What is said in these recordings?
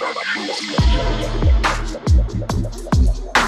Thank you.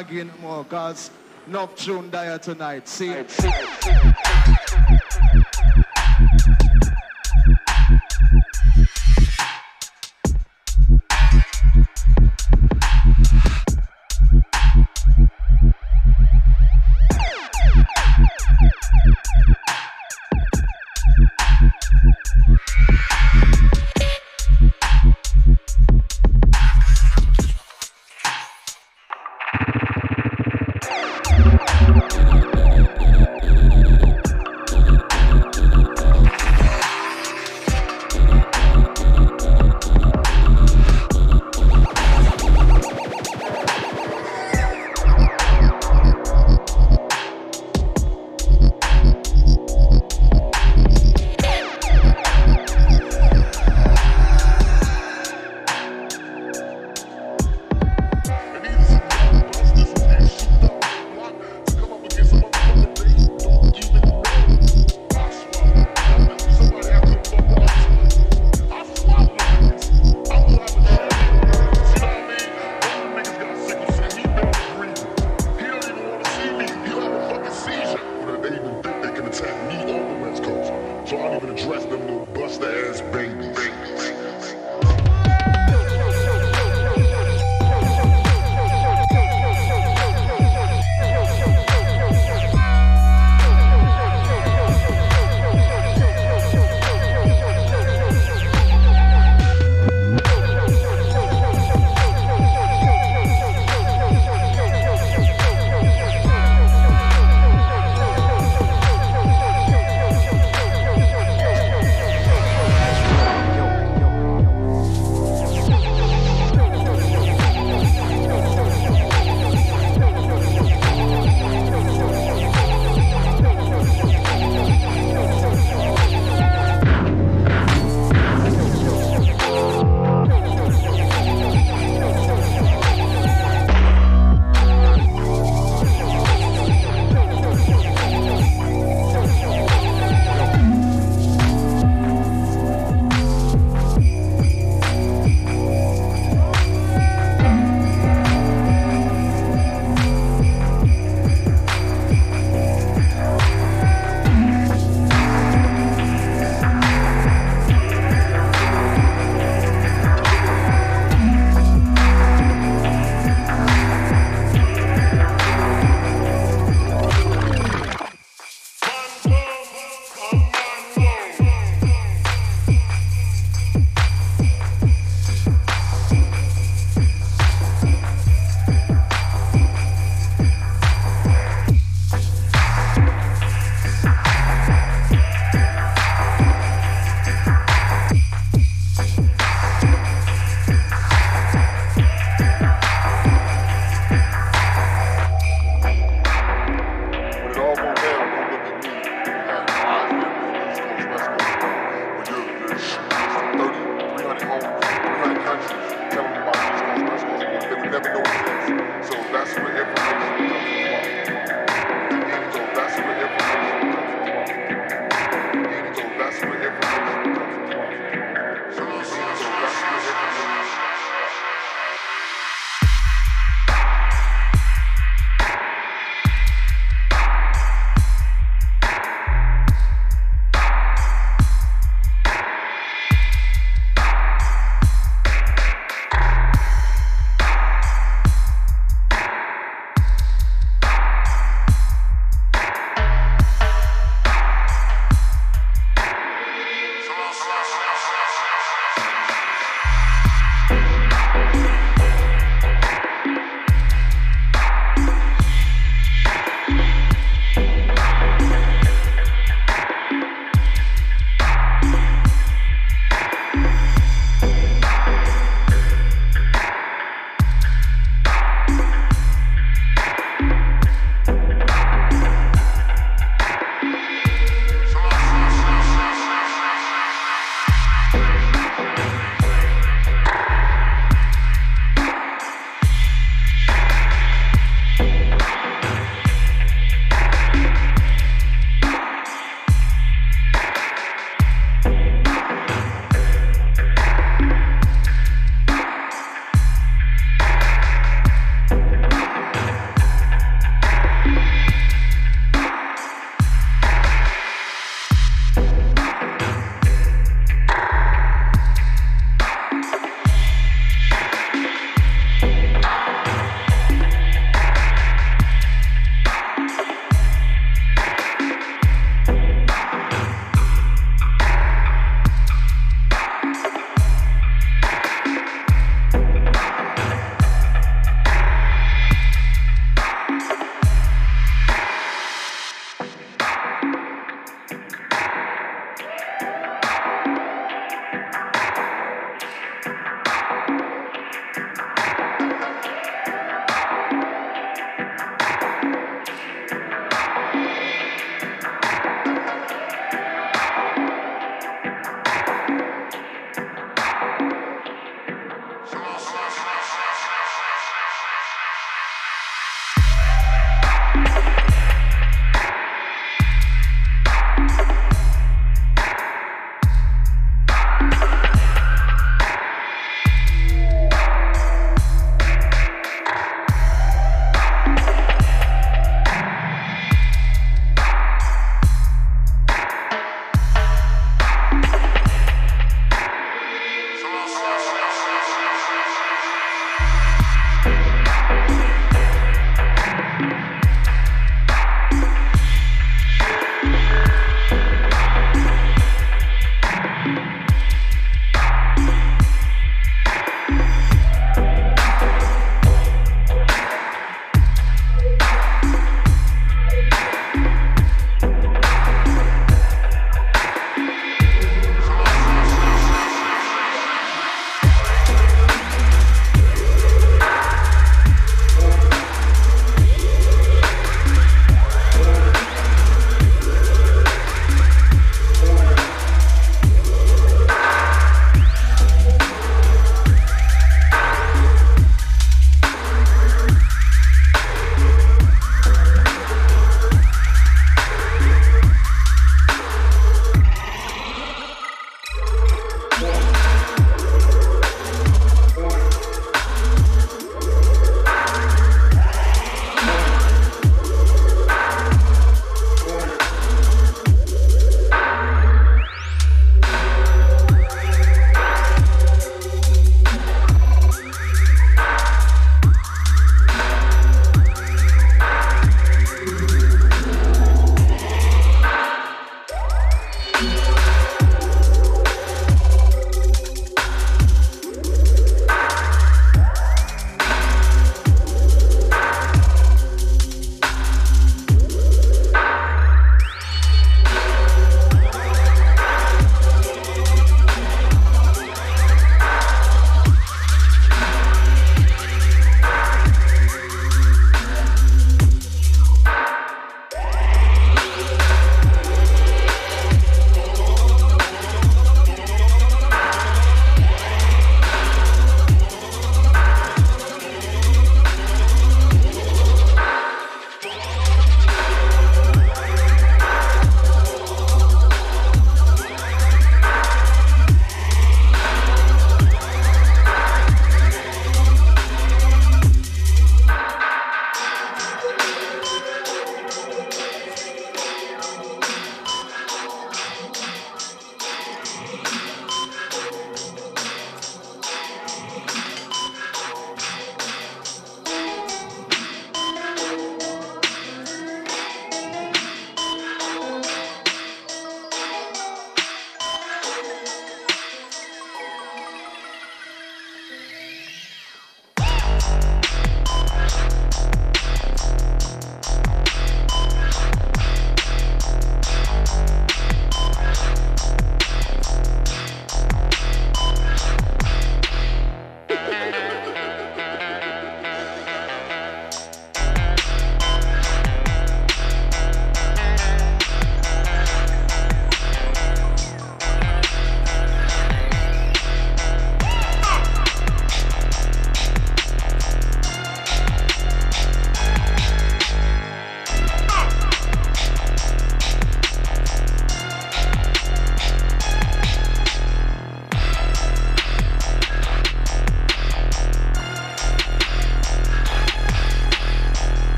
Again more, cause no tune there tonight. See?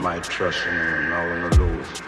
my trust in him, all in the Lord.